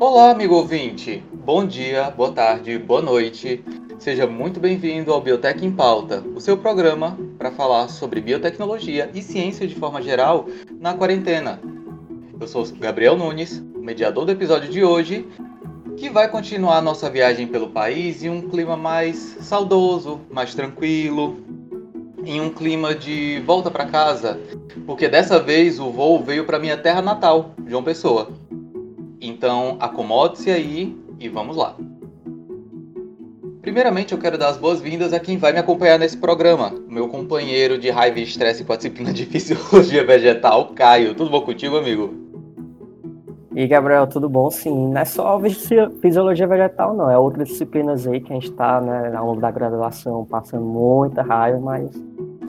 Olá, amigo ouvinte. Bom dia, boa tarde, boa noite. Seja muito bem-vindo ao Biotech em Pauta, o seu programa para falar sobre biotecnologia e ciência de forma geral na quarentena. Eu sou Gabriel Nunes, mediador do episódio de hoje, que vai continuar nossa viagem pelo país em um clima mais saudoso, mais tranquilo, em um clima de volta para casa, porque dessa vez o voo veio para minha terra natal, João Pessoa. Então, acomode-se aí e vamos lá. Primeiramente, eu quero dar as boas-vindas a quem vai me acompanhar nesse programa, meu companheiro de raiva e estresse com a disciplina de Fisiologia Vegetal, Caio. Tudo bom contigo, amigo? E Gabriel, tudo bom? Sim, não é só fisiologia vegetal, não. É outras disciplinas aí que a gente está, né, ao longo da graduação, passando muita raiva, mas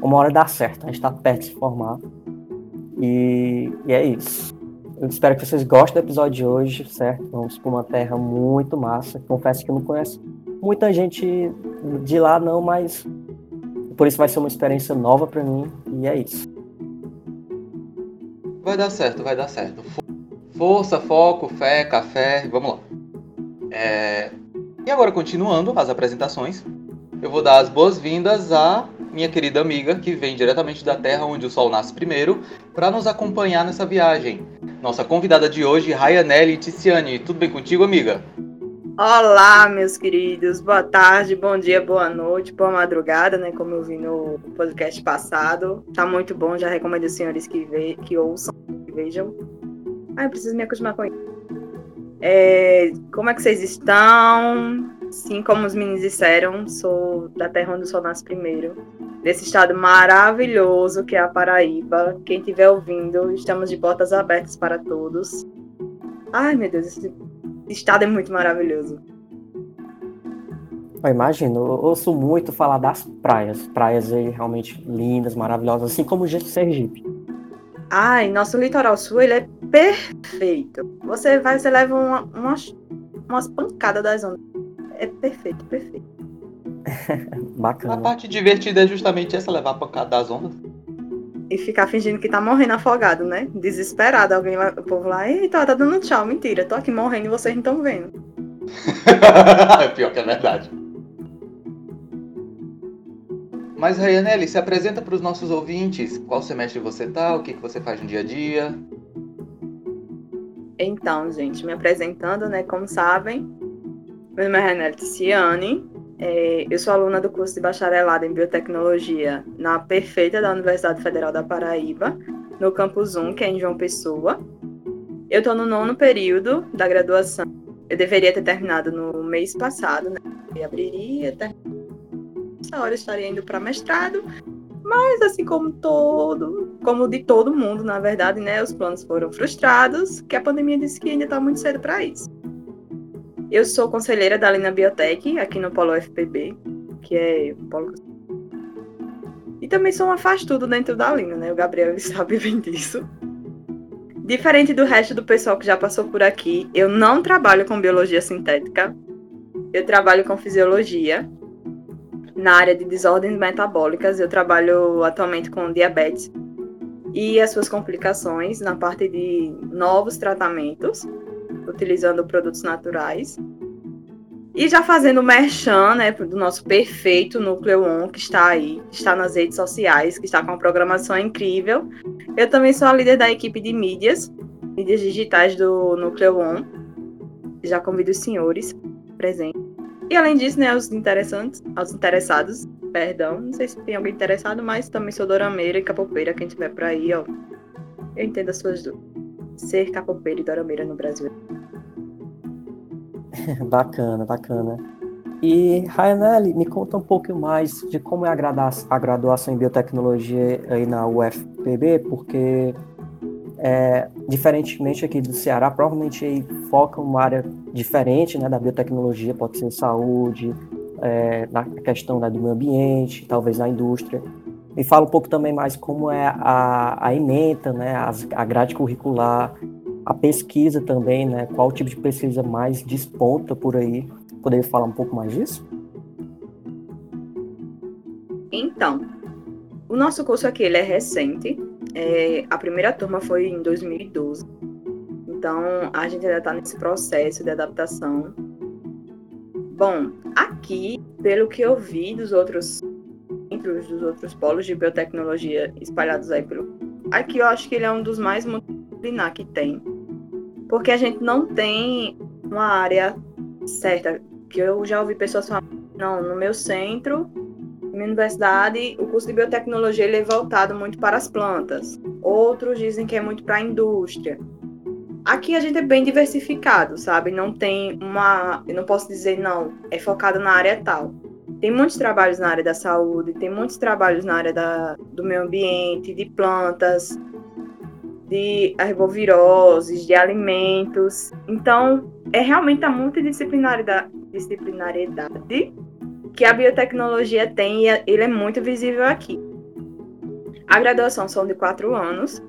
uma hora dá certo, a gente está perto de se formar. E, e é isso. Eu espero que vocês gostem do episódio de hoje, certo? Vamos para uma terra muito massa. Confesso que eu não conheço muita gente de lá, não, mas por isso vai ser uma experiência nova para mim e é isso. Vai dar certo, vai dar certo. Força, foco, fé, café, vamos lá. É... E agora, continuando as apresentações, eu vou dar as boas-vindas a minha querida amiga, que vem diretamente da terra onde o sol nasce primeiro, para nos acompanhar nessa viagem. Nossa convidada de hoje, Rayanelli Ticiani. Tudo bem contigo, amiga? Olá, meus queridos. Boa tarde, bom dia, boa noite, boa madrugada, né? Como eu vi no podcast passado. Tá muito bom, já recomendo aos senhores que, ve que ouçam, que vejam. Ah, eu preciso me acostumar com isso. É, como é que vocês estão? Sim, como os meninos disseram, sou da terra onde o sol nasce primeiro. Desse estado maravilhoso que é a Paraíba. Quem estiver ouvindo, estamos de portas abertas para todos. Ai, meu Deus, esse estado é muito maravilhoso. Eu imagino, eu ouço muito falar das praias. Praias aí realmente lindas, maravilhosas, assim como o Sergipe. Ai, nosso litoral sul, ele é perfeito. Você vai, você leva uma, umas, umas pancadas das ondas é perfeito, perfeito. Bacana. A parte divertida é justamente essa, levar a pancada das ondas. E ficar fingindo que tá morrendo afogado, né? Desesperado. Alguém lá, o povo lá, eita, tá dando tchau. Mentira, tô aqui morrendo e vocês não estão vendo. Pior que é verdade. Mas, Rayanelli, se apresenta para os nossos ouvintes. Qual semestre você tá? O que, que você faz no dia a dia? Então, gente, me apresentando, né? Como sabem, meu nome é Renata Ciani. É, eu sou aluna do curso de bacharelado em biotecnologia na Perfeita da Universidade Federal da Paraíba, no campus 1, que é em João Pessoa. Eu estou no nono período da graduação. Eu deveria ter terminado no mês passado, né? Eu abriria, ter... essa hora eu estaria indo para mestrado, mas assim como todo, como de todo mundo, na verdade, né? Os planos foram frustrados, que a pandemia disse que ainda está muito cedo para isso. Eu sou conselheira da Lina Biotech, aqui no Polo FPB, que é o Polo. E também sou uma faz tudo dentro da Lina, né? O Gabriel sabe bem disso. Diferente do resto do pessoal que já passou por aqui, eu não trabalho com biologia sintética. Eu trabalho com fisiologia. Na área de desordens metabólicas, eu trabalho atualmente com diabetes e as suas complicações na parte de novos tratamentos utilizando produtos naturais. E já fazendo merchan, né, do nosso perfeito Núcleo On, que está aí, está nas redes sociais, que está com uma programação incrível. Eu também sou a líder da equipe de mídias, mídias digitais do Núcleo On. Já convido os senhores presentes. E além disso, né, os interessantes, aos interessados, perdão, não sei se tem alguém interessado, mas também sou dorameira e capoeira, quem tiver por aí, ó. Eu entendo as suas dúvidas ser capoeira e dorameira no Brasil. bacana, bacana. E, Rayanelli, me conta um pouco mais de como é a, a graduação em biotecnologia aí na UFPB, porque, é, diferentemente aqui do Ceará, provavelmente aí foca uma área diferente né, da biotecnologia, pode ser saúde, é, na questão né, do meio ambiente, talvez na indústria. Me fala um pouco também mais como é a, a ementa, né, a, a grade curricular, a pesquisa também, né? Qual tipo de pesquisa mais desponta por aí? Poderia falar um pouco mais disso? Então, o nosso curso aqui ele é recente. É, a primeira turma foi em 2012. Então, a gente ainda está nesse processo de adaptação. Bom, aqui, pelo que eu vi dos outros centros, dos outros polos de biotecnologia espalhados aí pelo. Aqui eu acho que ele é um dos mais multidisciplinar que tem. Porque a gente não tem uma área certa. Que eu já ouvi pessoas falar, não, no meu centro, minha universidade, o curso de biotecnologia ele é voltado muito para as plantas. Outros dizem que é muito para a indústria. Aqui a gente é bem diversificado, sabe? Não tem uma. Eu não posso dizer, não, é focado na área tal. Tem muitos trabalhos na área da saúde, tem muitos trabalhos na área da, do meio ambiente, de plantas, de arboviroses, de alimentos. Então, é realmente a multidisciplinariedade disciplinariedade que a biotecnologia tem e ele é muito visível aqui. A graduação são de quatro anos,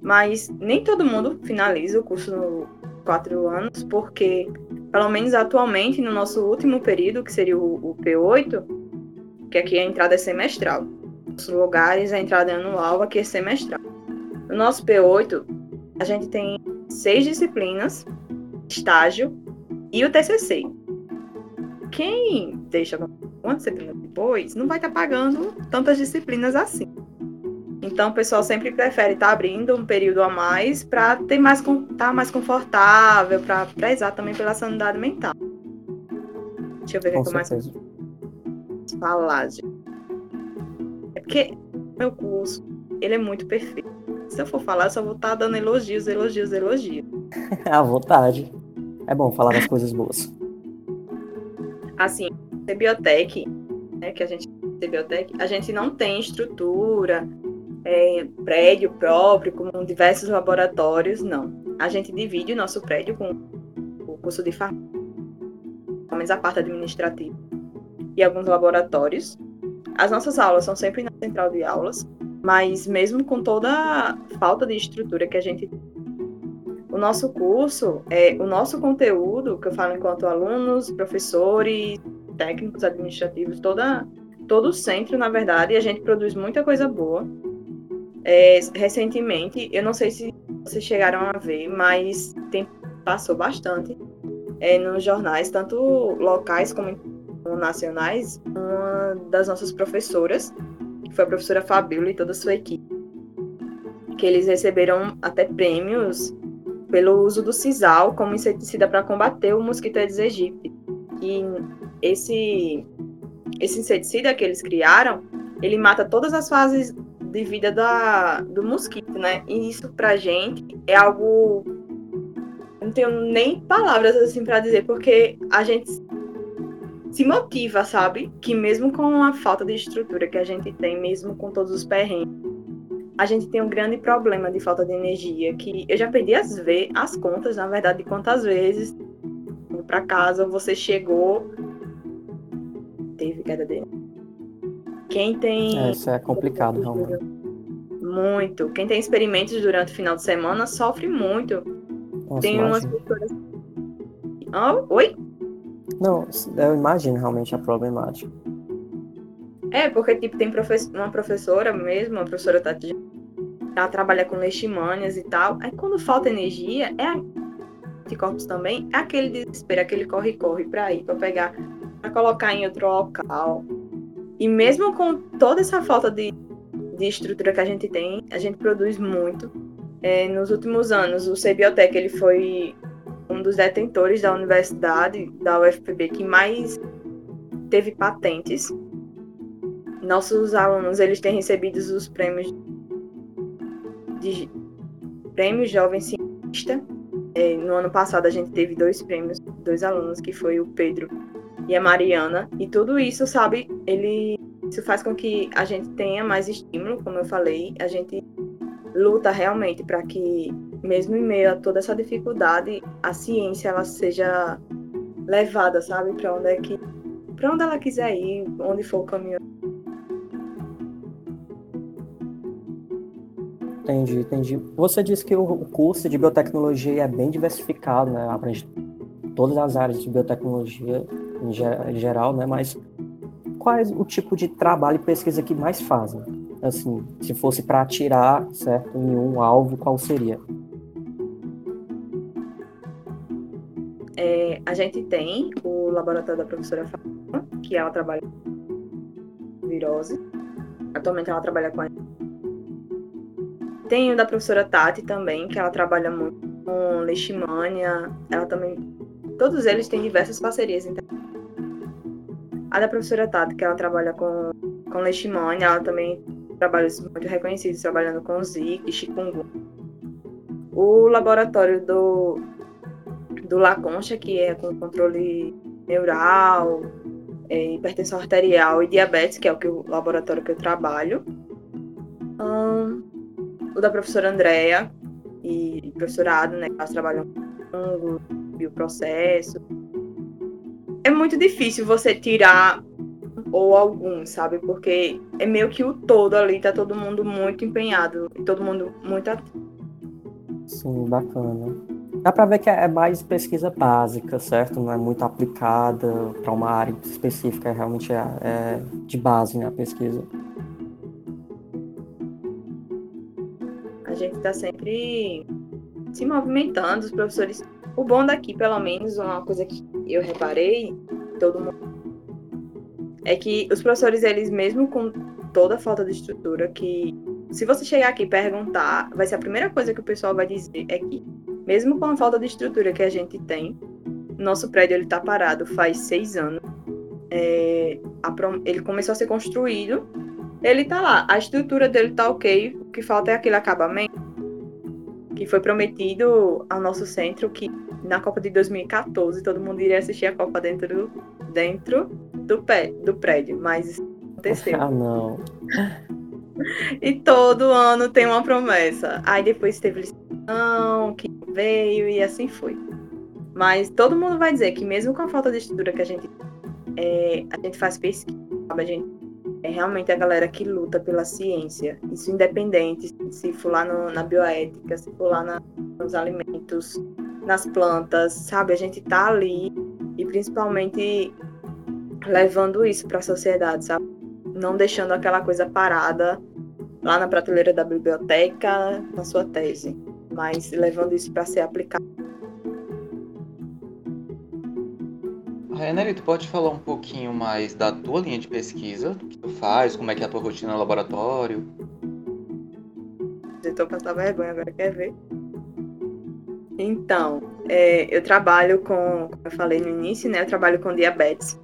mas nem todo mundo finaliza o curso no quatro anos, porque, pelo menos atualmente, no nosso último período, que seria o, o P8, que aqui a entrada é semestral. Nos lugares, a entrada é anual, aqui é semestral. No nosso P8, a gente tem seis disciplinas, estágio e o TCC. Quem deixa uma disciplina depois não vai estar tá pagando tantas disciplinas assim. Então o pessoal sempre prefere estar tá abrindo um período a mais para ter mais estar tá mais confortável, para prezar também pela sanidade mental. Deixa eu ver o que mais falar. Gente. É porque meu curso, ele é muito perfeito. Se eu for falar, eu só vou estar tá dando elogios, elogios, elogios. à vontade. É bom falar das coisas boas. Assim, a biotech, né, que a gente biotech, a gente não tem estrutura, é, prédio próprio, com diversos laboratórios, não. A gente divide o nosso prédio com o curso de farmácia, pelo menos a parte administrativa, e alguns laboratórios. As nossas aulas são sempre na central de aulas, mas mesmo com toda a falta de estrutura que a gente o nosso curso, é, o nosso conteúdo, que eu falo enquanto alunos, professores, técnicos administrativos, toda, todo o centro, na verdade, a gente produz muita coisa boa. É, recentemente, eu não sei se vocês chegaram a ver, mas tem, passou bastante é, nos jornais, tanto locais como nacionais, uma das nossas professoras, foi a professora Fabíola e toda a sua equipe, que eles receberam até prêmios pelo uso do sisal como inseticida para combater o mosquito Aedes aegypti. E esse, esse inseticida que eles criaram, ele mata todas as fases de vida da, do mosquito, né? E isso pra gente é algo. Não tenho nem palavras assim para dizer, porque a gente se motiva, sabe? Que mesmo com a falta de estrutura que a gente tem, mesmo com todos os perrengues, a gente tem um grande problema de falta de energia, que eu já perdi as, ve as contas, na verdade, de quantas vezes para casa você chegou teve queda de quem tem. É, isso é complicado, realmente. Muito. Quem tem experimentos durante o final de semana sofre muito. Nossa, tem umas pessoas. Oh, oi? Não, eu imagino realmente a problemática. É, porque tipo, tem uma professora mesmo, a professora Tatiana, ela trabalha com leishmanias e tal. Aí quando falta energia, é anticorpos também, é aquele desespero, aquele corre-corre para ir, para pegar, para colocar em outro local. E mesmo com toda essa falta de, de estrutura que a gente tem, a gente produz muito. É, nos últimos anos, o CBiotech ele foi um dos detentores da universidade, da UFPB, que mais teve patentes. Nossos alunos eles têm recebido os prêmios de prêmio Jovem Cientista. É, no ano passado a gente teve dois prêmios, dois alunos, que foi o Pedro e a Mariana. E tudo isso, sabe, ele isso faz com que a gente tenha mais estímulo, como eu falei, a gente luta realmente para que, mesmo em meio a toda essa dificuldade, a ciência ela seja levada, sabe, para onde é que para onde ela quiser ir, onde for o caminho. Entendi, entendi. Você disse que o curso de biotecnologia é bem diversificado, né? Abrange todas as áreas de biotecnologia em geral, né? Mas qual é o tipo de trabalho e pesquisa que mais fazem? Assim, se fosse para atirar, certo, em um alvo, qual seria? É, a gente tem o laboratório da professora Fátima, que ela trabalha com virose. Atualmente ela trabalha com a... Tem o da professora Tati também, que ela trabalha muito com leishmania. Ela também. Todos eles têm diversas parcerias. Então... A da professora Tati, que ela trabalha com, com leishmania, ela também trabalha muito reconhecidos, trabalhando com Zika, chikungunya. O laboratório do do La Concha, que é com controle neural, é, hipertensão arterial e diabetes, que é o, que, o laboratório que eu trabalho. Um, o da professora Andrea e professora Ada, né, que elas trabalham com bioprocesso. É muito difícil você tirar ou algum, sabe? Porque é meio que o todo ali, tá todo mundo muito empenhado e todo mundo muito ativo. Sim, bacana. Dá para ver que é mais pesquisa básica, certo? Não é muito aplicada para uma área específica, é realmente é, é de base né, a pesquisa. A gente está sempre se movimentando, os professores. O bom daqui, pelo menos, uma coisa que eu reparei, todo mundo, é que os professores, eles mesmo com toda a falta de estrutura, que se você chegar aqui e perguntar, vai ser a primeira coisa que o pessoal vai dizer é que mesmo com a falta de estrutura que a gente tem, nosso prédio ele está parado faz seis anos. É, a, ele começou a ser construído, ele está lá, a estrutura dele está ok, o que falta é aquele acabamento que foi prometido ao nosso centro que na Copa de 2014 todo mundo iria assistir a Copa dentro do, dentro do, pé, do prédio, mas isso aconteceu. Ah, não. E todo ano tem uma promessa. Aí depois teve licitação, que veio e assim foi. Mas todo mundo vai dizer que mesmo com a falta de estrutura que a gente é, a gente faz pesquisa, sabe? a gente é realmente a galera que luta pela ciência. Isso independente se for lá no, na bioética, se for lá na, nos alimentos, nas plantas, sabe? A gente tá ali e principalmente levando isso para a sociedade, sabe? Não deixando aquela coisa parada lá na prateleira da biblioteca, na sua tese mas levando isso para ser aplicado. Reneri, tu pode falar um pouquinho mais da tua linha de pesquisa, do que tu faz, como é que é a tua rotina no laboratório? Estou passando vergonha agora, quer ver? Então, é, eu trabalho com, como eu falei no início, né? Eu trabalho com diabetes.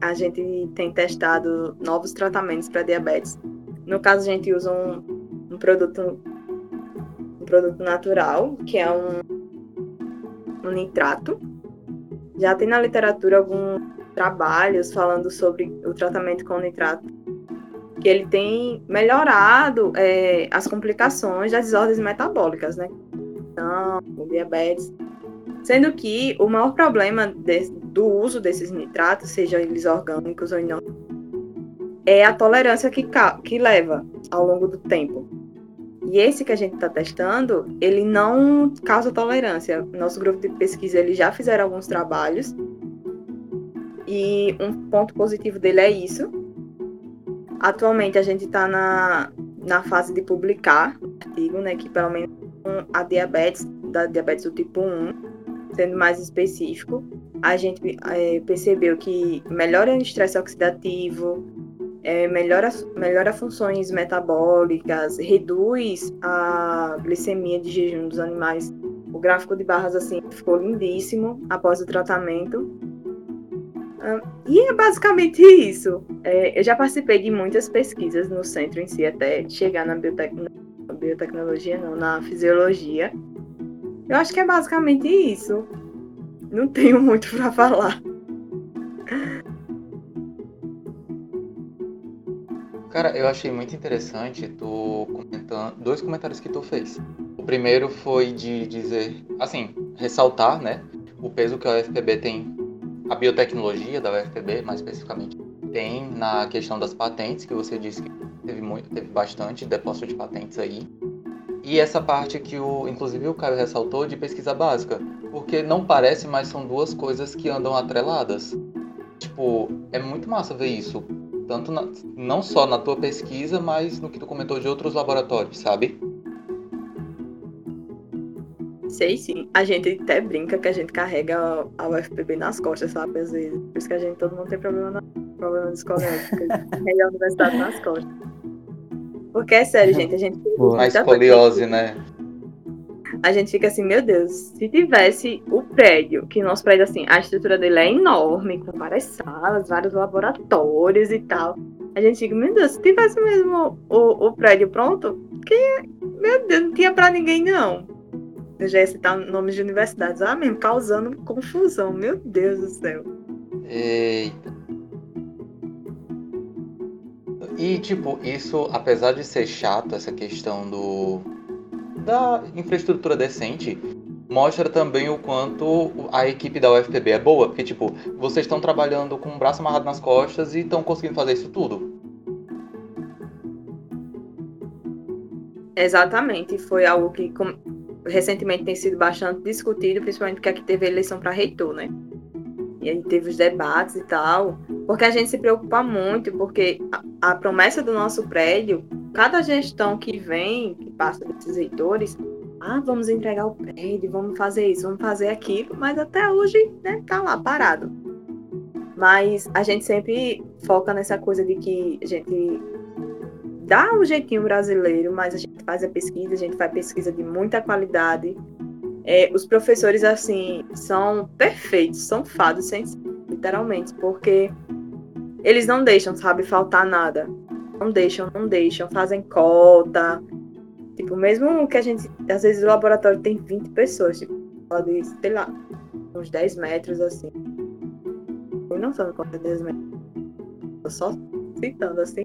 A gente tem testado novos tratamentos para diabetes. No caso, a gente usa um, um produto produto natural, que é um, um nitrato. Já tem na literatura alguns trabalhos falando sobre o tratamento com nitrato, que ele tem melhorado é, as complicações das desordens metabólicas, né? Então, diabetes. Sendo que o maior problema de, do uso desses nitratos, seja eles orgânicos ou não, é a tolerância que, que leva ao longo do tempo. E esse que a gente está testando, ele não causa tolerância. Nosso grupo de pesquisa ele já fizeram alguns trabalhos e um ponto positivo dele é isso. Atualmente a gente está na, na fase de publicar artigo, né, que pelo menos a diabetes, da diabetes do tipo 1, sendo mais específico, a gente é, percebeu que melhora o estresse oxidativo, é, melhora, melhora funções metabólicas, reduz a glicemia de jejum dos animais. O gráfico de barras assim ficou lindíssimo após o tratamento. Ah, e é basicamente isso. É, eu já participei de muitas pesquisas no centro em si, até chegar na biotecnologia, não, na fisiologia. Eu acho que é basicamente isso. Não tenho muito para falar. Cara, eu achei muito interessante tu comentando dois comentários que tu fez. O primeiro foi de dizer, assim, ressaltar, né, o peso que a UFPB tem, a biotecnologia da UFPB, mais especificamente, tem na questão das patentes, que você disse que teve muito, teve bastante depósito de patentes aí. E essa parte que o, inclusive o Caio ressaltou de pesquisa básica, porque não parece, mas são duas coisas que andam atreladas. Tipo, é muito massa ver isso tanto na, não só na tua pesquisa, mas no que tu comentou de outros laboratórios, sabe? Sei sim. A gente até brinca que a gente carrega a UFPB nas costas, sabe? Às vezes. Por isso que a gente, todo mundo tem problema, na, problema de escolética. carrega a universidade nas costas. Porque é sério, gente. A gente. Mais escoliose, né? A gente fica assim, meu Deus, se tivesse o prédio, que nosso prédio, assim, a estrutura dele é enorme, com várias salas, vários laboratórios e tal. A gente fica, meu Deus, se tivesse mesmo o, o prédio pronto, que, meu Deus, não tinha pra ninguém, não. Eu já ia citar nomes de universidades, ah, mesmo, causando confusão, meu Deus do céu. Eita. E, tipo, isso, apesar de ser chato, essa questão do da infraestrutura decente, mostra também o quanto a equipe da UFPB é boa, porque, tipo, vocês estão trabalhando com o braço amarrado nas costas e estão conseguindo fazer isso tudo. Exatamente, foi algo que recentemente tem sido bastante discutido, principalmente porque aqui teve eleição para reitor, né? E aí teve os debates e tal, porque a gente se preocupa muito, porque a, a promessa do nosso prédio, cada gestão que vem, que passa desses reitores, ah, vamos entregar o prédio, vamos fazer isso, vamos fazer aquilo, mas até hoje, né, tá lá parado. Mas a gente sempre foca nessa coisa de que a gente dá o um jeitinho brasileiro, mas a gente faz a pesquisa, a gente faz pesquisa de muita qualidade, é, os professores, assim, são perfeitos, são fados, literalmente, porque eles não deixam, sabe, faltar nada. Não deixam, não deixam, fazem cota. Tipo, mesmo que a gente. Às vezes o laboratório tem 20 pessoas, tipo, pode, sei lá, uns 10 metros assim. Eu não quanto é 10 metros. Tô só citando assim.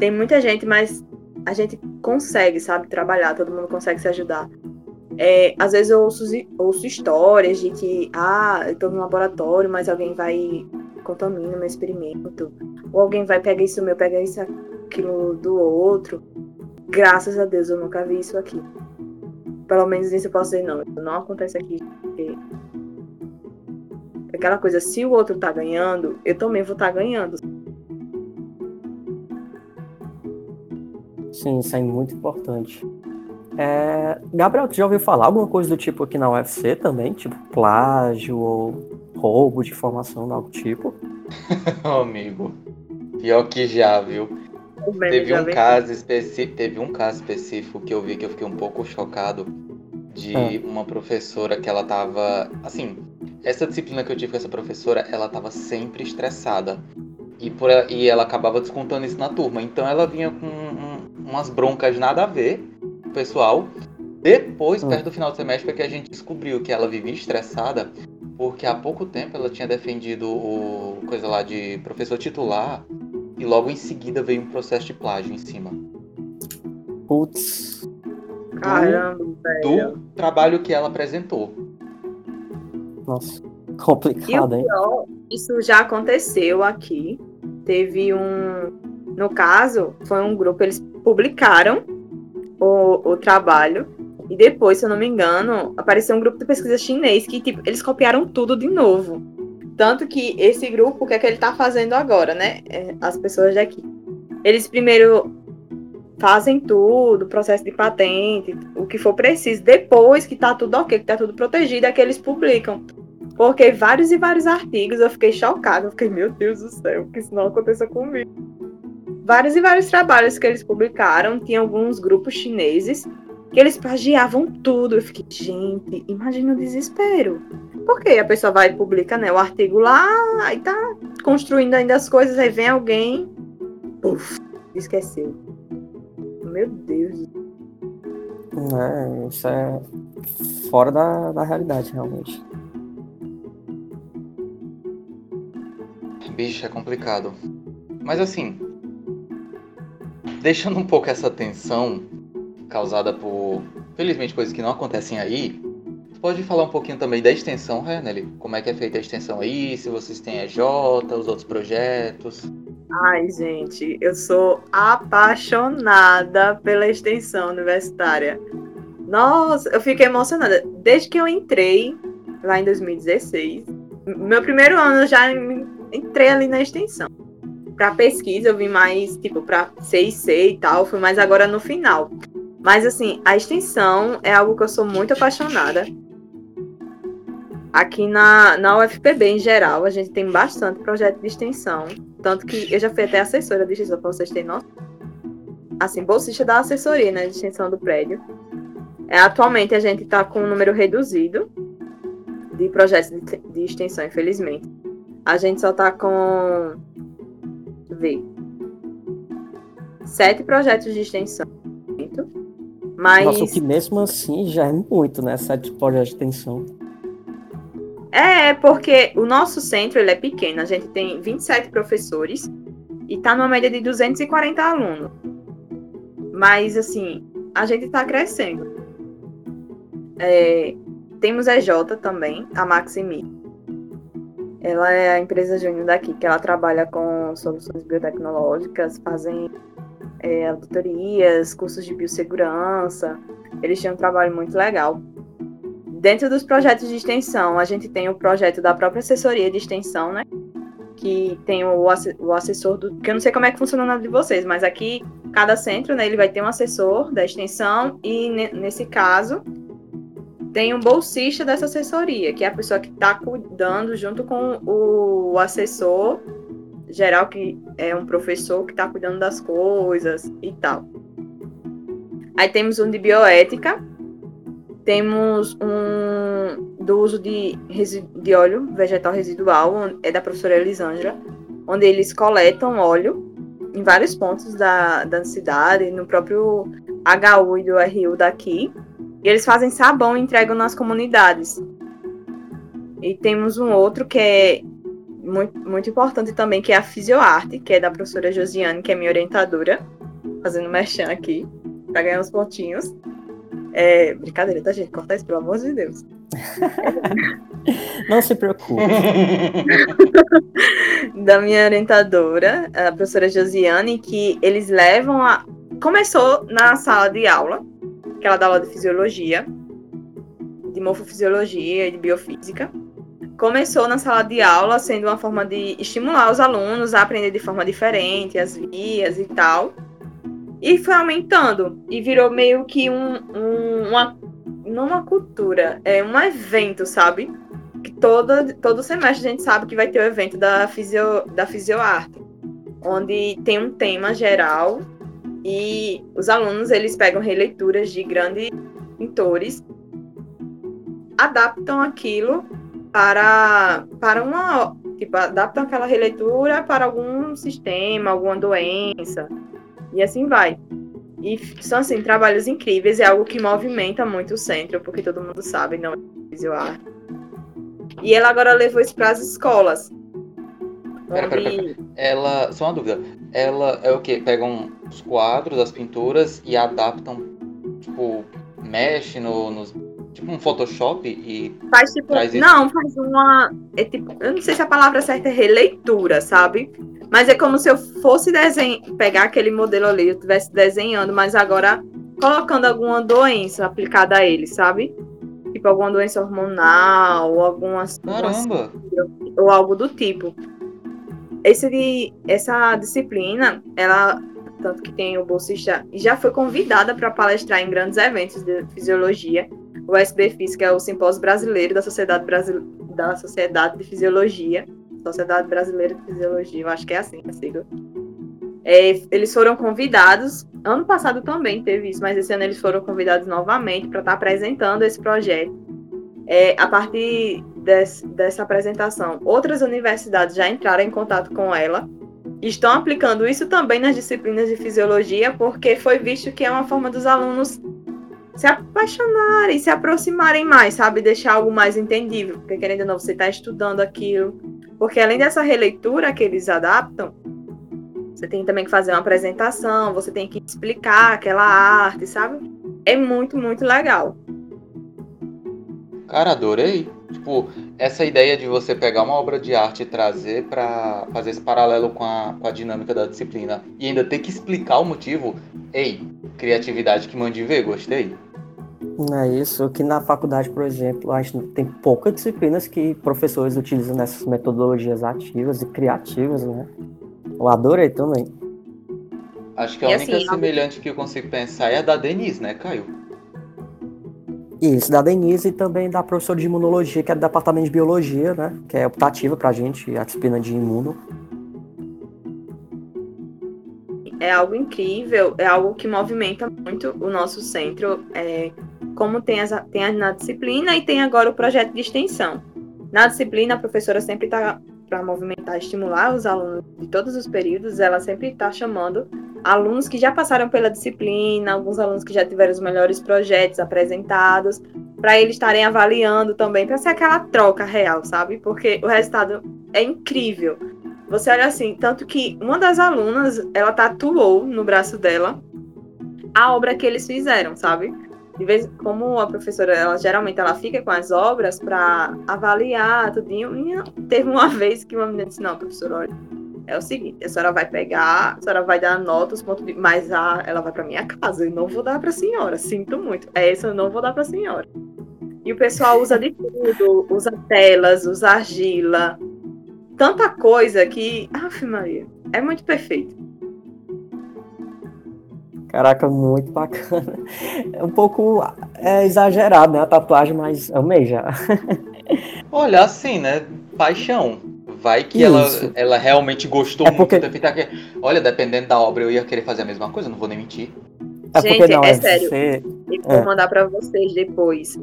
Tem muita gente, mas a gente consegue, sabe, trabalhar, todo mundo consegue se ajudar. É, às vezes eu ouço, ouço, histórias de que, ah, eu tô no laboratório, mas alguém vai contamina meu experimento, ou alguém vai pegar isso meu, pega isso aquilo do outro. Graças a Deus eu nunca vi isso aqui. Pelo menos isso eu posso dizer, não, isso não acontece aqui. Porque... Aquela coisa, se o outro tá ganhando, eu também vou estar tá ganhando. Sim, isso é muito importante. É... Gabriel, tu já ouviu falar alguma coisa do tipo aqui na UFC também? Tipo plágio ou roubo de informação, algo tipo? amigo, pior que já, viu? Teve um, caso específico, teve um caso específico que eu vi que eu fiquei um pouco chocado de ah. uma professora que ela tava. Assim, essa disciplina que eu tive com essa professora, ela tava sempre estressada. E, por, e ela acabava descontando isso na turma. Então ela vinha com um, umas broncas nada a ver pessoal. Depois, perto do final do semestre, foi que a gente descobriu que ela vivia estressada porque há pouco tempo ela tinha defendido o coisa lá de professor titular e logo em seguida veio um processo de plágio em cima. Putz. Caramba, do, do trabalho que ela apresentou. Nossa, complicado, hein? Pior, isso já aconteceu aqui. Teve um. No caso, foi um grupo, eles publicaram o, o trabalho. E depois, se eu não me engano, apareceu um grupo de pesquisa chinês que, tipo, eles copiaram tudo de novo. Tanto que esse grupo, o que é que ele tá fazendo agora, né? É, as pessoas daqui. Eles primeiro fazem tudo, processo de patente, o que for preciso. Depois que tá tudo ok, que tá tudo protegido, é que eles publicam. Porque vários e vários artigos eu fiquei chocada. Eu fiquei, meu Deus do céu, que isso não aconteça comigo vários e vários trabalhos que eles publicaram, tinha alguns grupos chineses que eles plagiavam tudo. Eu fiquei, gente, imagina o desespero. Porque a pessoa vai e publica né, o artigo lá, aí tá construindo ainda as coisas, aí vem alguém, puf, esqueceu. Meu Deus. É, isso é fora da, da realidade, realmente. Bicho, é complicado. Mas assim, deixando um pouco essa tensão causada por, felizmente, coisas que não acontecem aí, pode falar um pouquinho também da extensão, Renelli? Como é que é feita a extensão aí? Se vocês têm EJ, os outros projetos? Ai, gente, eu sou apaixonada pela extensão universitária. Nossa, eu fiquei emocionada. Desde que eu entrei lá em 2016, meu primeiro ano eu já entrei ali na extensão para pesquisa eu vim mais, tipo, para C e C e tal, fui mais agora no final. Mas, assim, a extensão é algo que eu sou muito apaixonada. Aqui na, na UFPB, em geral, a gente tem bastante projeto de extensão. Tanto que eu já fui até assessora de extensão, para vocês terem noção. Assim, bolsista da assessoria, né, de extensão do prédio. É, atualmente, a gente está com um número reduzido de projetos de, de extensão, infelizmente. A gente só está com. Ver. Sete projetos de extensão. Mas... Nossa, o que mesmo assim já é muito, né? Sete projetos de extensão. É, porque o nosso centro ele é pequeno. A gente tem 27 professores e está numa média de 240 alunos. Mas, assim, a gente está crescendo. É, temos a EJ também, a Maximi. Ela é a empresa júnior daqui, que ela trabalha com soluções biotecnológicas, fazem é, auditorias, cursos de biossegurança. Eles têm um trabalho muito legal. Dentro dos projetos de extensão, a gente tem o projeto da própria assessoria de extensão, né? Que tem o, o assessor do. Que eu não sei como é que funciona na de vocês, mas aqui, cada centro, né, ele vai ter um assessor da extensão, e nesse caso, tem um bolsista dessa assessoria, que é a pessoa que está cuidando junto com o assessor geral, que é um professor que está cuidando das coisas e tal. Aí temos um de bioética, temos um do uso de, de óleo vegetal residual, é da professora Elisângela, onde eles coletam óleo em vários pontos da, da cidade, no próprio HU e do RU daqui, e eles fazem sabão e entregam nas comunidades. E temos um outro que é muito, muito importante também, que é a Fisioarte, que é da professora Josiane, que é minha orientadora, fazendo merchan aqui, para ganhar uns pontinhos. É, brincadeira, tá, gente? Corta isso, pelo amor de Deus. Não se preocupe. da minha orientadora, a professora Josiane, que eles levam a. Começou na sala de aula, que ela dá aula de fisiologia, de morfofisiologia e de biofísica. Começou na sala de aula sendo uma forma de estimular os alunos a aprender de forma diferente, as vias e tal. E foi aumentando. E virou meio que um, um uma. Não uma cultura, é um evento, sabe? Que todo, todo semestre a gente sabe que vai ter o evento da, fisio, da fisioarte, onde tem um tema geral e os alunos eles pegam releituras de grandes pintores, adaptam aquilo para, para uma. Tipo, adaptam aquela releitura para algum sistema, alguma doença, e assim vai. E são, assim, trabalhos incríveis, é algo que movimenta muito o centro, porque todo mundo sabe, não é visual. E ela agora levou isso para as escolas. Pera, pera, pera, Ela, só uma dúvida, ela é o que? Pegam os quadros, as pinturas e adaptam, tipo, mexe no, nos. Tipo um Photoshop e. Faz tipo. Traz não, faz uma. É tipo, eu não sei se a palavra certa é releitura, sabe? Mas é como se eu fosse desenhar, pegar aquele modelo ali, eu estivesse desenhando, mas agora colocando alguma doença aplicada a ele, sabe? Tipo alguma doença hormonal, ou alguma. Caramba! Ou algo do tipo. Esse, essa disciplina, ela tanto que tem o bolsista, já foi convidada para palestrar em grandes eventos de fisiologia. O SBFIS, que é o Simpósio Brasileiro da Sociedade, Brasil, da Sociedade de Fisiologia, Sociedade Brasileira de Fisiologia, eu acho que é assim a sigla. É, eles foram convidados, ano passado também teve isso, mas esse ano eles foram convidados novamente para estar tá apresentando esse projeto. É, a partir dessa apresentação, outras universidades já entraram em contato com ela estão aplicando isso também nas disciplinas de fisiologia, porque foi visto que é uma forma dos alunos se apaixonarem, se aproximarem mais, sabe? Deixar algo mais entendível, porque querendo ou não, você está estudando aquilo. Porque além dessa releitura que eles adaptam, você tem também que fazer uma apresentação, você tem que explicar aquela arte, sabe? É muito, muito legal. Cara, adorei. Tipo, essa ideia de você pegar uma obra de arte e trazer para fazer esse paralelo com a, com a dinâmica da disciplina e ainda ter que explicar o motivo, ei, criatividade que mande ver, gostei. É isso, que na faculdade, por exemplo, a gente tem poucas disciplinas que professores utilizam nessas metodologias ativas e criativas, né? Eu adorei também. Acho que a E única assim, semelhante que eu consigo pensar é a da Denise, né, Caio? Isso, da Denise e também da professora de imunologia, que é do departamento de biologia, né? Que é optativa pra gente, a disciplina de imuno. é algo incrível, é algo que movimenta muito o nosso centro, é, como tem, as, tem na disciplina e tem agora o projeto de extensão. Na disciplina, a professora sempre está para movimentar, estimular os alunos de todos os períodos, ela sempre está chamando alunos que já passaram pela disciplina, alguns alunos que já tiveram os melhores projetos apresentados, para eles estarem avaliando também, para ser aquela troca real, sabe? Porque o resultado é incrível. Você olha assim, tanto que uma das alunas, ela tatuou no braço dela a obra que eles fizeram, sabe? De vez como a professora, ela geralmente ela fica com as obras para avaliar tudinho. E teve uma vez que uma menina disse: "Não, professora, olha, é o seguinte, a senhora vai pegar, a senhora vai dar nota, os pontos de, mas a, ela vai para minha casa, eu não vou dar para a senhora, sinto muito. É isso, eu não vou dar para a senhora. E o pessoal usa de tudo, usa telas, usa argila, tanta coisa que, Aff, Maria, é muito perfeito. Caraca, muito bacana. É um pouco é, exagerado, né? A tatuagem, mas amei já. Olha, assim, né? Paixão. Vai que ela, Isso. ela realmente gostou É muito porque- da fita. que- Olha, dependendo da obra, eu ia querer fazer a mesma coisa, não vou nem mentir. É Gente, porque não, é é sério. você. E vou É. mandar para vocês depois.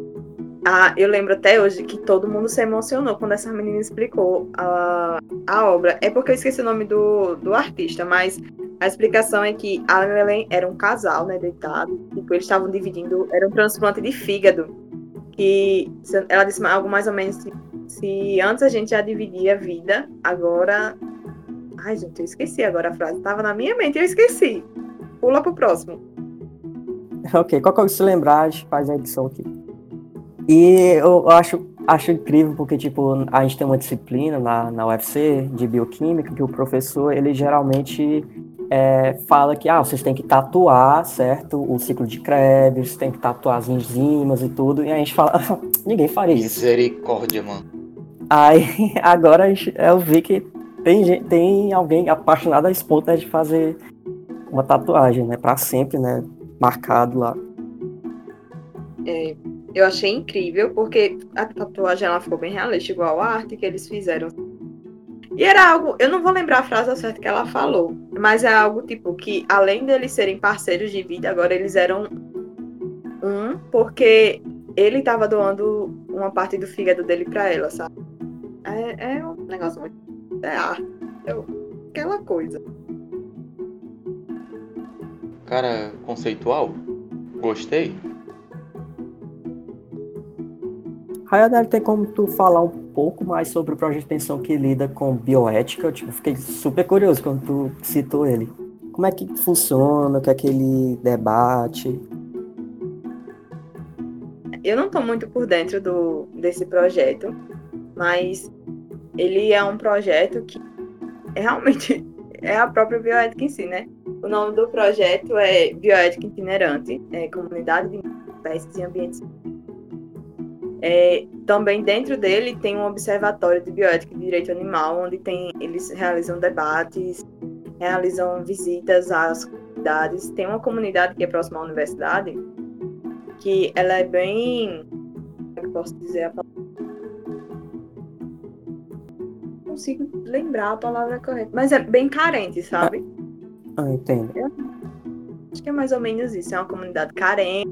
Ah, eu lembro até hoje que todo mundo se emocionou quando essa menina explicou a, a obra. É porque eu esqueci o nome do, do artista, mas a explicação é que a Ellen era um casal, né, deitado. Tipo, eles estavam dividindo, era um transplante de fígado. Se- ela disse algo mais ou menos se, se antes a gente já dividia a vida, agora. Ai, gente, eu esqueci agora a frase. Tava na minha mente, eu esqueci. Pula pro próximo. Ok, coisa que se lembrar, a gente faz a edição aqui. E eu acho, acho incrível porque, tipo, a gente tem uma disciplina na, na UFC de bioquímica que o professor, ele geralmente é, fala que, ah, vocês têm que tatuar, certo? O ciclo de Krebs, tem que tatuar as enzimas e tudo. E a gente fala, ninguém faria isso. Misericórdia, mano. Aí, agora a gente- eu vi que tem, gente, tem alguém apaixonado a esse ponto né, de fazer uma tatuagem, né? Pra sempre, né? Marcado lá. É, eu achei incrível, porque a tatuagem ela ficou bem realista, igual a arte que eles fizeram. E era algo, eu não vou lembrar a frase certa que ela falou, mas é algo tipo que, além deles serem parceiros de vida, agora eles eram um, porque ele tava doando uma parte do fígado dele pra ela, sabe? É, é um negócio muito. É arte. É aquela coisa. Cara, conceitual. Gostei. Rayanel, tem como tu falar um pouco mais sobre o projeto de extensão que lida com bioética? Eu tipo, fiquei super curioso quando tu citou ele. Como é que funciona, o que é que ele debate? Eu não estou muito por dentro do, desse projeto, mas ele é um projeto que é realmente é a própria bioética em si, né? O nome do projeto é Bioética Itinerante, é Comunidade de Espécies e Ambientes. É, também dentro dele tem um observatório de bioética e direito animal, onde tem, eles realizam debates, realizam visitas às comunidades. Tem uma comunidade que é próxima à universidade, que ela é bem. Como é que eu posso dizer a palavra? Não consigo lembrar a palavra correta, mas é bem carente, sabe? Ah, entendo. Acho que é mais ou menos isso. É uma comunidade carente.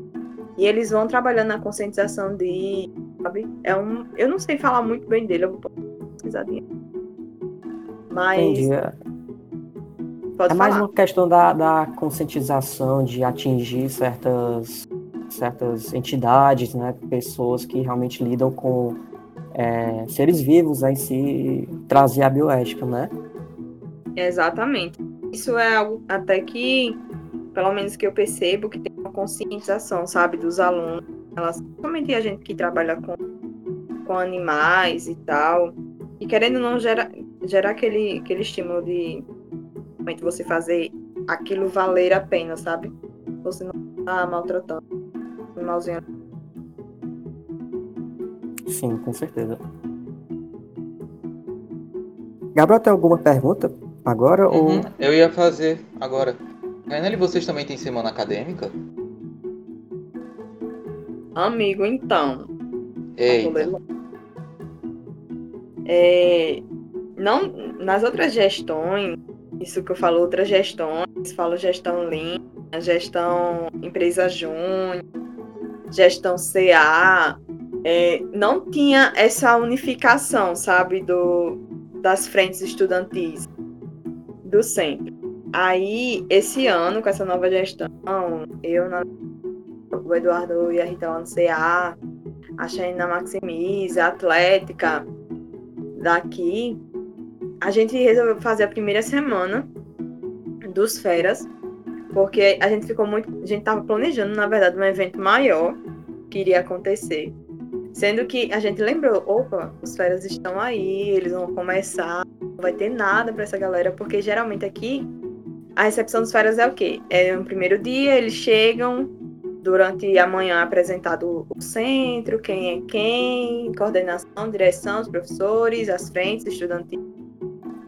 E eles vão trabalhando na conscientização de. Sabe? É um. Eu não sei falar muito bem dele, eu vou pesquisar Mas. Entendi. É Pode é mais falar. uma questão da, da conscientização, de atingir certas, certas entidades, né? Pessoas que realmente lidam com é, seres vivos né, em si, trazer a bioética, né? Exatamente. Isso é algo até que, pelo menos que eu percebo, que tem uma conscientização, sabe, dos alunos, elas, principalmente a gente que trabalha com, com animais e tal, e querendo ou não gera, gerar aquele, aquele estímulo de realmente você fazer aquilo valer a pena, sabe? Você não tá maltratando o animalzinho. Sim, com certeza. Gabriel, tem alguma pergunta agora? Ou... Uhum, Eu ia fazer agora. Rainelli, vocês também têm semana acadêmica? Amigo, então. Eita. É, não, nas outras gestões, isso que eu falo, outras gestões, falo gestão Lean, gestão empresa júnior, gestão CA, é, não tinha essa unificação, sabe, do, das frentes estudantis do centro. Aí, esse ano, com essa nova gestão, eu, na, o Eduardo e a Rita lá no CA, a Shane na Maximize, a Atlética daqui, a gente resolveu fazer a primeira semana dos férias, porque a gente ficou muito. A gente estava planejando, na verdade, um evento maior que iria acontecer. Sendo que a gente lembrou, opa, os férias estão aí, eles vão começar, não vai ter nada para essa galera, porque geralmente aqui a recepção dos férias é o quê? É no primeiro dia, eles chegam, durante a manhã apresentado o centro, quem é quem, coordenação, direção, os professores, as frentes estudantis.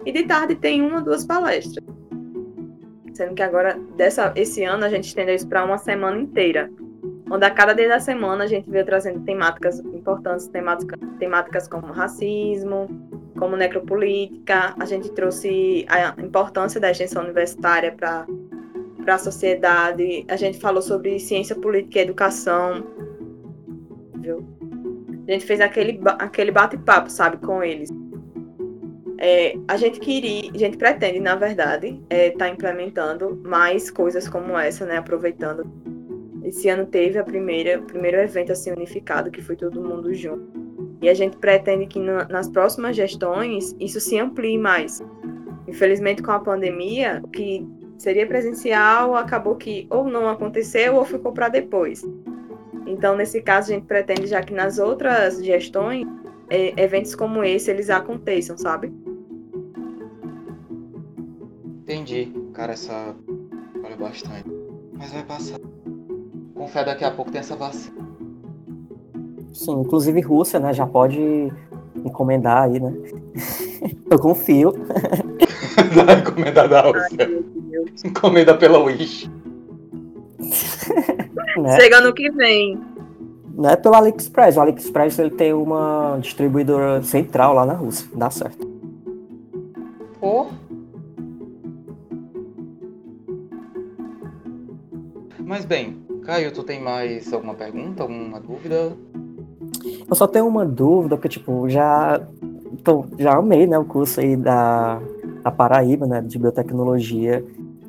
E de tarde tem uma duas palestras. Sendo que agora, dessa, esse ano, a gente estendeu isso para uma semana inteira. Onde a cada dia da semana a gente veio trazendo temáticas importantes, temáticas, temáticas como racismo, como necropolítica. A gente trouxe a importância da extensão universitária para para a sociedade. A gente falou sobre ciência política e educação. Viu? A gente fez aquele, aquele bate-papo, sabe, com eles. É, a gente queria, a gente pretende, na verdade, estar é, tá implementando mais coisas como essa, né? Aproveitando. Esse ano teve a primeira, o primeiro evento assim unificado, que foi todo mundo junto. E a gente pretende que no, nas próximas gestões isso se amplie mais. Infelizmente, com a pandemia, o que seria presencial acabou que ou não aconteceu ou ficou para depois. Então, nesse caso, a gente pretende já que nas outras gestões, é, eventos como esse, eles aconteçam, sabe? Entendi. Cara, essa. Olha bastante. Mas vai passar. Com fé, daqui a pouco tem essa vacina. Sim, inclusive Rússia, né? Já pode encomendar aí, né? Eu confio. Vai encomendar da Rússia. Encomenda pela Wish. né? Chega no que vem. Não é pelo AliExpress. O AliExpress ele tem uma distribuidora central lá na Rússia. Dá certo. Oh. Mas bem, Caio, tu tem mais alguma pergunta, alguma dúvida? Eu só tenho uma dúvida, porque tipo, já, tô, já amei né, o curso aí da, da Paraíba, né, de biotecnologia.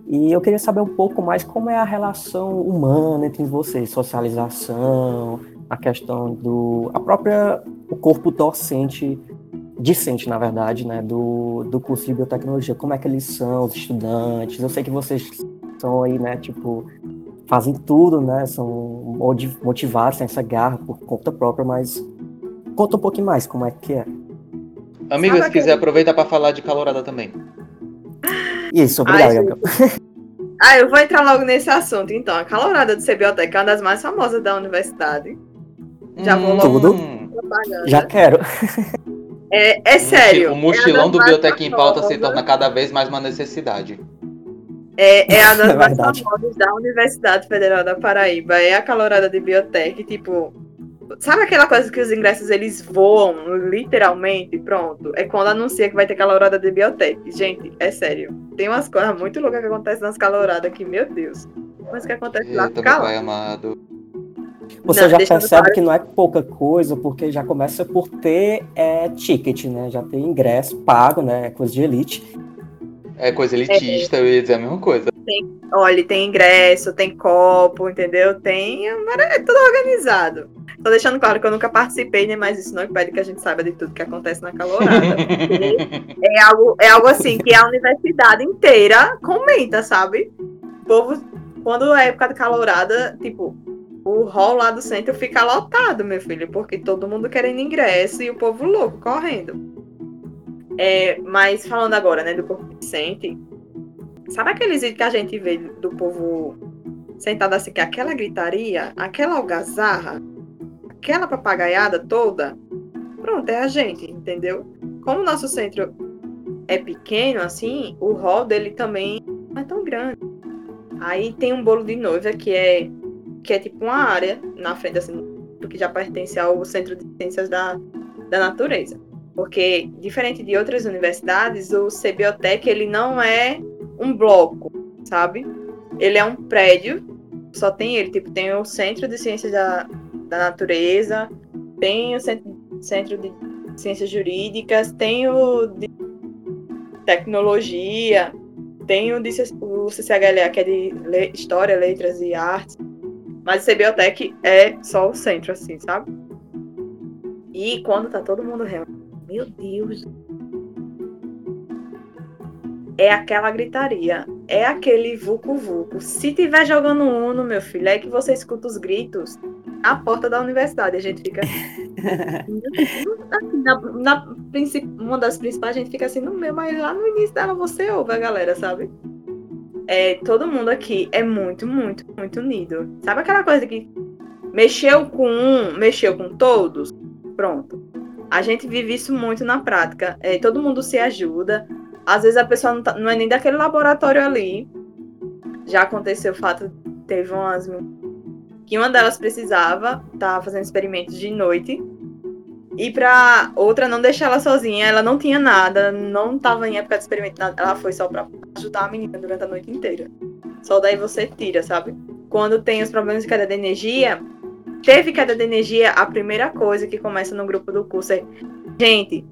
E eu queria saber um pouco mais como é a relação humana entre vocês, socialização, a questão do. a própria. o corpo docente, discente, na verdade, né, do, do curso de biotecnologia. Como é que eles são, os estudantes? Eu sei que vocês são aí, né, tipo, fazem tudo, né? São motivados, têm essa garra por conta própria, mas conta um pouquinho mais como é que é. Amiga, se quiser, aproveita para falar de calorada também. Isso, obrigado, Gabriel. Ah, eu vou entrar logo nesse assunto, então. A calorada do CBioTec é uma das mais famosas da universidade. Já hum, vou logo. Tudo. Já quero. É, é sério. O mochilão é do Biotec em pauta se torna cada vez mais uma necessidade. É, é a das é mais famosas da Universidade Federal da Paraíba. É a calorada de biotech, tipo. Sabe aquela coisa que os ingressos eles voam, literalmente? Pronto. É quando anuncia que vai ter calorada de biotech. Gente, é sério. Tem umas coisas muito loucas que acontecem nas caloradas aqui, meu Deus. Mas que acontece lá Eita, pai amado. Você não, já percebe que não é pouca coisa, porque já começa por ter é, ticket, né? Já tem ingresso pago, né? É coisa de elite. É coisa elitista, é. eu ia dizer a mesma coisa. Tem, olha, tem ingresso, tem copo, entendeu? Tem. É tudo organizado. Tô deixando claro que eu nunca participei, né? Mas isso não impede que a gente saiba de tudo que acontece na calorada. é, algo, é algo assim que a universidade inteira comenta, sabe? O povo, quando é época de calorada, tipo, o hall lá do centro fica lotado, meu filho, porque todo mundo querendo ingresso e o povo louco correndo. É, mas falando agora, né, do corpo docente, sabe aqueles vídeos que a gente vê do povo sentado assim, que aquela gritaria, aquela algazarra, aquela papagaiada toda? Pronto, é a gente, entendeu? Como o nosso centro é pequeno, assim, o hall dele também não é tão grande. Aí tem um bolo de noiva que é que é tipo uma área na frente assim, que já pertence ao Centro de Ciências da, da Natureza. Porque diferente de outras universidades, o CBIOTEC ele não é um bloco, sabe? Ele é um prédio, só tem ele, tipo, tem o Centro de Ciências da, da Natureza, tem o Centro, de Ciências Jurídicas, tem o de Tecnologia, tem o, de, o CCHLA, que é de le, História, Letras e Artes. Mas o CBIOTEC é só o centro, assim, sabe? E quando tá todo mundo reunido, meu Deus. É aquela gritaria. É aquele vucu-vucu. Se tiver jogando Uno, meu filho, é que você escuta os gritos à porta da universidade. A gente fica. na, na, uma das principais, a gente fica assim no meio, mas lá no início dela você ouve a galera, sabe? É, todo mundo aqui é muito, muito, muito unido. Sabe aquela coisa que mexeu com um, mexeu com todos? Pronto. A gente vive isso muito na prática. É, todo mundo se ajuda. Às vezes a pessoa não, tá, não é nem daquele laboratório ali. Já aconteceu o fato, teve umas que uma delas precisava, tava fazendo experimentos de noite. E pra outra não deixar ela sozinha, ela não tinha nada, não tava em época de experimento, ela foi só pra ajudar a menina durante a noite inteira. Só daí você tira, sabe? Quando tem os problemas de queda de energia, teve queda de energia, a primeira coisa que começa no grupo do curso é: gente,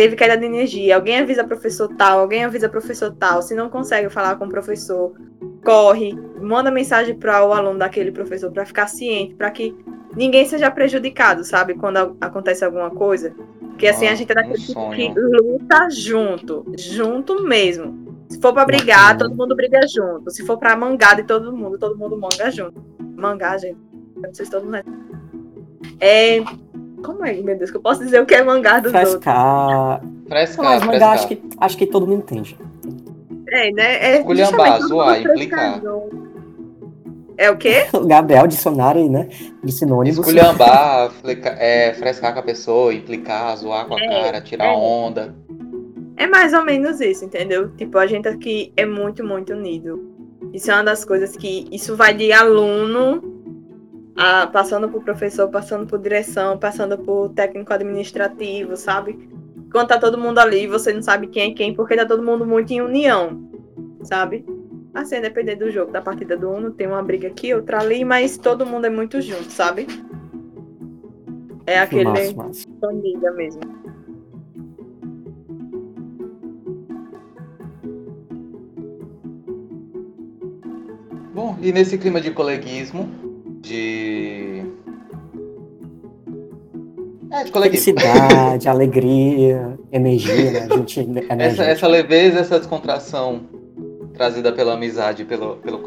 teve queda de energia, alguém avisa professor tal, alguém avisa professor tal. Se não consegue falar com o professor, corre, manda mensagem para o aluno daquele professor para ficar ciente, para que ninguém seja prejudicado, sabe? Quando acontece alguma coisa. Porque assim ah, a gente é daquele tipo que luta junto, junto mesmo. Se for para brigar, todo mundo briga junto. Se for para mangar de todo mundo, todo mundo manga junto. Mangar, gente. Não sei se todo mundo é. é como é, meu Deus, que eu posso dizer o que é mangar dos frescar. outros? Frescar. Mas mangar acho que, acho que todo mundo entende. É, né? É Esculhambar, zoar, implicar. É o quê? O Gabriel, dicionário, né? De sinônimos. Esculhambar, é, frescar com a pessoa, implicar, zoar com a é, cara, tirar é. onda. É mais ou menos isso, entendeu? Tipo, a gente aqui é muito, muito unido. Isso é uma das coisas que. Isso vai de aluno a, passando por professor, passando por direção, passando por técnico administrativo, sabe? Quando tá todo mundo ali, você não sabe quem é quem, porque tá todo mundo muito em união, sabe? Assim, dependendo do jogo, da partida do Uno, tem uma briga aqui, outra ali, mas todo mundo é muito junto, sabe? É aquele massa, massa. família mesmo. Bom, e nesse clima de coleguismo, de. É, de. Felicidade, alegria, energia, né? A gente, essa, essa leveza, essa descontração trazida pela amizade, pelo, pelo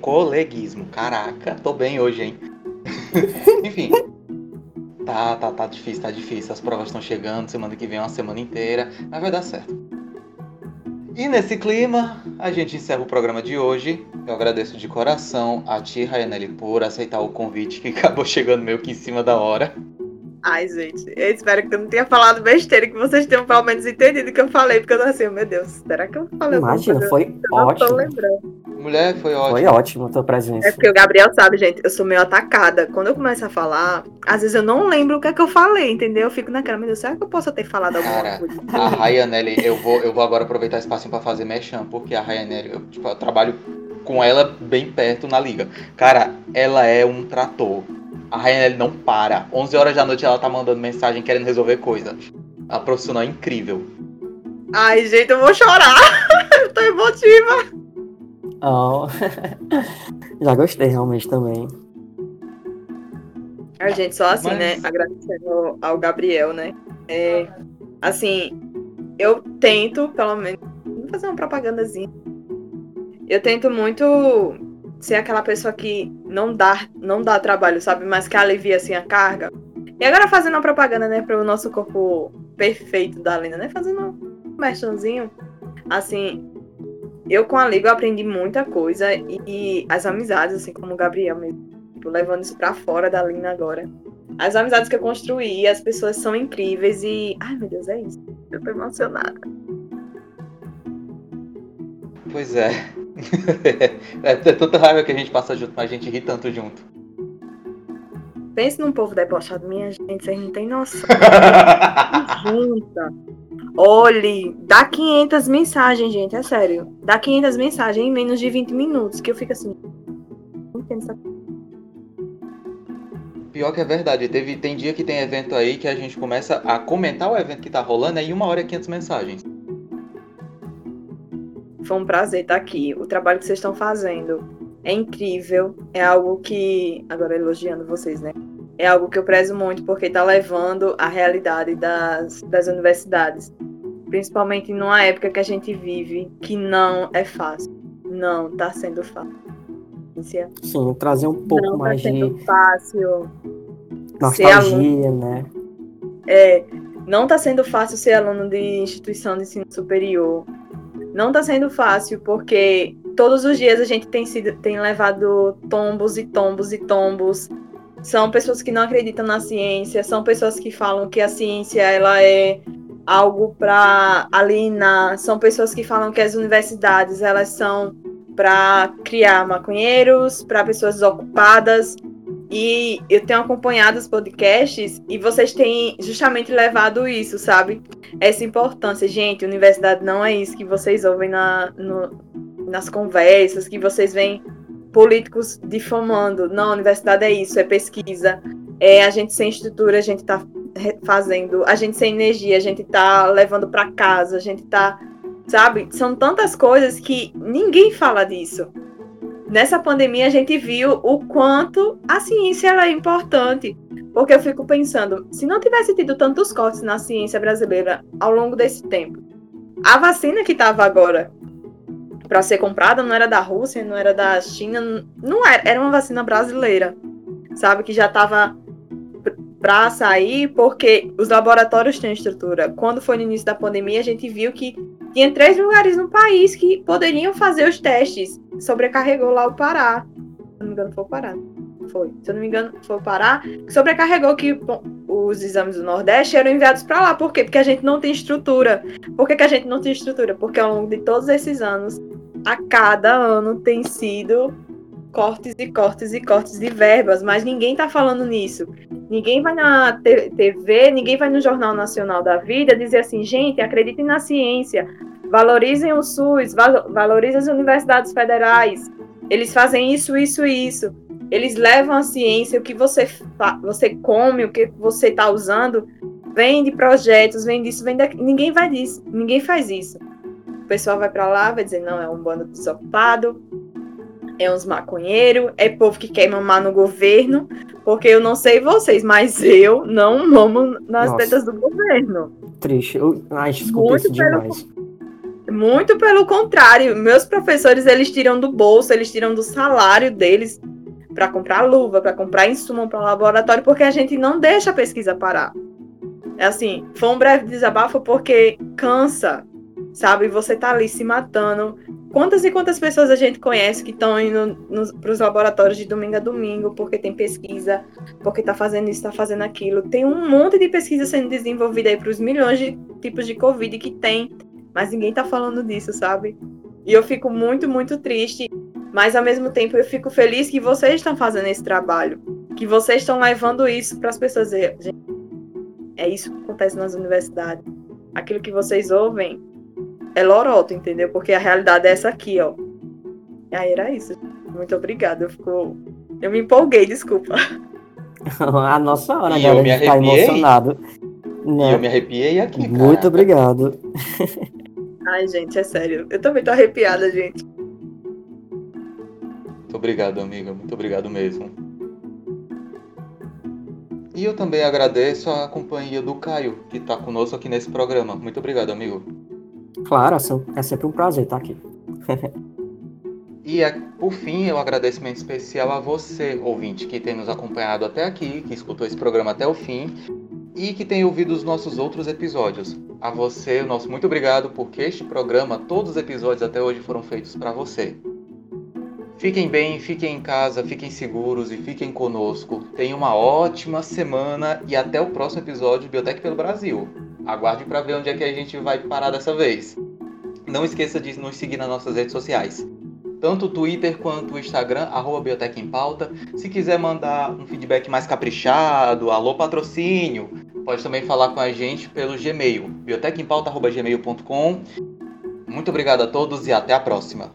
coleguismo. Caraca, tô bem hoje, hein? Enfim. Tá, tá, tá difícil, tá difícil. As provas estão chegando, semana que vem é uma semana inteira, mas vai dar certo. E nesse clima, a gente encerra o programa de hoje. Eu agradeço de coração a ti, Rayanelli, por aceitar o convite que acabou chegando meio que em cima da hora. Ai, gente, eu espero que eu não tenha falado besteira, que vocês tenham pelo menos entendido o que eu falei, porque eu tô assim, meu Deus, será que eu falei Imagina, foi eu ótimo. Não tô lembrando. Mulher, foi ótimo. Foi ótimo a tua presença. É porque o Gabriel sabe, gente, eu sou meio atacada. Quando eu começo a falar, às vezes eu não lembro o que é que eu falei, entendeu? Eu fico naquela, meu Deus, será que eu posso ter falado alguma Cara, coisa? A Rayanelli, eu vou, eu vou agora aproveitar esse espacinho pra fazer mechan, porque a Rayanelli, eu, tipo, eu trabalho com ela bem perto na liga. Cara, ela é um trator a Rainelli não para. 11 horas da noite ela tá mandando mensagem querendo resolver coisa. A profissional é incrível. Ai, gente, eu vou chorar. eu tô emotiva. Oh. Já gostei realmente também. A gente, só assim, Mas... né? Agradecendo ao Gabriel, né? É, assim, eu tento, pelo menos, vou fazer uma propagandazinha. Eu tento muito ser aquela pessoa que não dá, não dá trabalho, sabe? Mas que alivia assim a carga. E agora fazendo uma propaganda, né, para o nosso corpo perfeito da Lena, né? Fazendo um merchanzinho. Assim, eu com a Liga aprendi muita coisa e, e, as amizades, assim como o Gabriel mesmo, tipo, levando isso para fora da Lina agora. As amizades que eu construí, as pessoas são incríveis e. Ai meu Deus, é isso. Eu tô emocionada. Pois é. é, é tanta raiva que a gente passa junto, mas a gente ri tanto junto. Pense num povo debochado, minha gente, vocês não tem noção. Junta. Olhe, dá 500 mensagens, gente, é sério. Dá 500 mensagens em menos de 20 minutos, que eu fico assim. Pior que é verdade, teve, tem dia que tem evento aí que a gente começa a comentar o evento que tá rolando, aí uma hora e 500 mensagens. Foi um prazer estar aqui. O trabalho que vocês estão fazendo é incrível. É algo que. Agora elogiando vocês, né? É algo que eu prezo muito porque está levando a realidade das, das universidades. Principalmente numa época que a gente vive que não é fácil. Não está sendo fácil. Sim, trazer um pouco não tá mais tá sendo de fácil nostalgia, né? É, não está sendo fácil ser aluno de instituição de ensino superior. Não está sendo fácil porque todos os dias a gente tem sido tem levado tombos e tombos e tombos. São pessoas que não acreditam na ciência, são pessoas que falam que a ciência ela é algo para alienar, são pessoas que falam que as universidades elas são para criar maconheiros, para pessoas desocupadas. E eu tenho acompanhado os podcasts e vocês têm justamente levado isso, sabe? Essa importância. Gente, universidade não é isso que vocês ouvem na, no, nas conversas, que vocês veem políticos difamando. Não, universidade é isso, é pesquisa. É a gente sem estrutura, a gente está fazendo. A gente sem energia, a gente está levando para casa, a gente está. Sabe? São tantas coisas que ninguém fala disso. Nessa pandemia, a gente viu o quanto a ciência é importante. Porque eu fico pensando, se não tivesse tido tantos cortes na ciência brasileira ao longo desse tempo, a vacina que estava agora para ser comprada não era da Rússia, não era da China, não era, era uma vacina brasileira, sabe? Que já estava para sair, porque os laboratórios têm estrutura. Quando foi no início da pandemia, a gente viu que tinha três lugares no país que poderiam fazer os testes. Sobrecarregou lá o Pará. Se não me engano, foi o Pará. Foi. Se eu não me engano, foi o Pará. Sobrecarregou que bom, os exames do Nordeste eram enviados para lá. Por quê? Porque a gente não tem estrutura. Por que, que a gente não tem estrutura? Porque ao longo de todos esses anos, a cada ano tem sido cortes e cortes e cortes de verbas, mas ninguém está falando nisso. Ninguém vai na TV, ninguém vai no Jornal Nacional da Vida dizer assim, gente, acreditem na ciência, valorizem o SUS, valorizem as universidades federais. Eles fazem isso, isso e isso. Eles levam a ciência, o que você, você come, o que você está usando, vem de projetos, vem disso, vem daqui. Ninguém vai disso, ninguém faz isso pessoal vai para lá, vai dizer, não, é um bando desocupado, é uns maconheiros, é povo que quer mamar no governo, porque eu não sei vocês, mas eu não mamo nas Nossa. tetas do governo. Triste. Eu, ai, desculpa isso demais. muito pelo contrário, meus professores eles tiram do bolso, eles tiram do salário deles para comprar luva, para comprar insumo para o laboratório, porque a gente não deixa a pesquisa parar. É assim, foi um breve desabafo porque cansa, sabe? Você tá ali se matando. Quantas e quantas pessoas a gente conhece que estão indo para os laboratórios de domingo a domingo porque tem pesquisa, porque tá fazendo isso, tá fazendo aquilo. Tem um monte de pesquisa sendo desenvolvida aí para os milhões de tipos de Covid que tem, mas ninguém tá falando disso, sabe? E eu fico muito, muito triste, mas ao mesmo tempo eu fico feliz que vocês estão fazendo esse trabalho, que vocês estão levando isso para as pessoas. Gente, é isso que acontece nas universidades. Aquilo que vocês ouvem é loroto, entendeu? Porque a realidade é essa aqui, ó. Aí era isso. Muito obrigada. Eu, fico... eu me empolguei, desculpa. a nossa hora, e galera, de ficar emocionado. Né? eu me arrepiei aqui. Cara. Muito obrigado. Ai, gente, é sério. Eu também tô arrepiada, gente. Muito obrigado, amiga. Muito obrigado mesmo. E eu também agradeço a companhia do Caio, que está conosco aqui nesse programa. Muito obrigado, amigo. Claro, é sempre um prazer estar aqui. e é, por fim, eu agradecimento especial a você, ouvinte, que tem nos acompanhado até aqui, que escutou esse programa até o fim e que tem ouvido os nossos outros episódios. A você, o nosso muito obrigado, porque este programa, todos os episódios até hoje foram feitos para você. Fiquem bem, fiquem em casa, fiquem seguros e fiquem conosco. Tenham uma ótima semana e até o próximo episódio de Biotech pelo Brasil. Aguarde para ver onde é que a gente vai parar dessa vez. Não esqueça de nos seguir nas nossas redes sociais. tanto o Twitter quanto o Instagram, arroba Biotec em Pauta. Se quiser mandar um feedback mais caprichado, alô patrocínio, pode também falar com a gente pelo Gmail, biotecempauta.gmail.com. Muito obrigado a todos e até a próxima.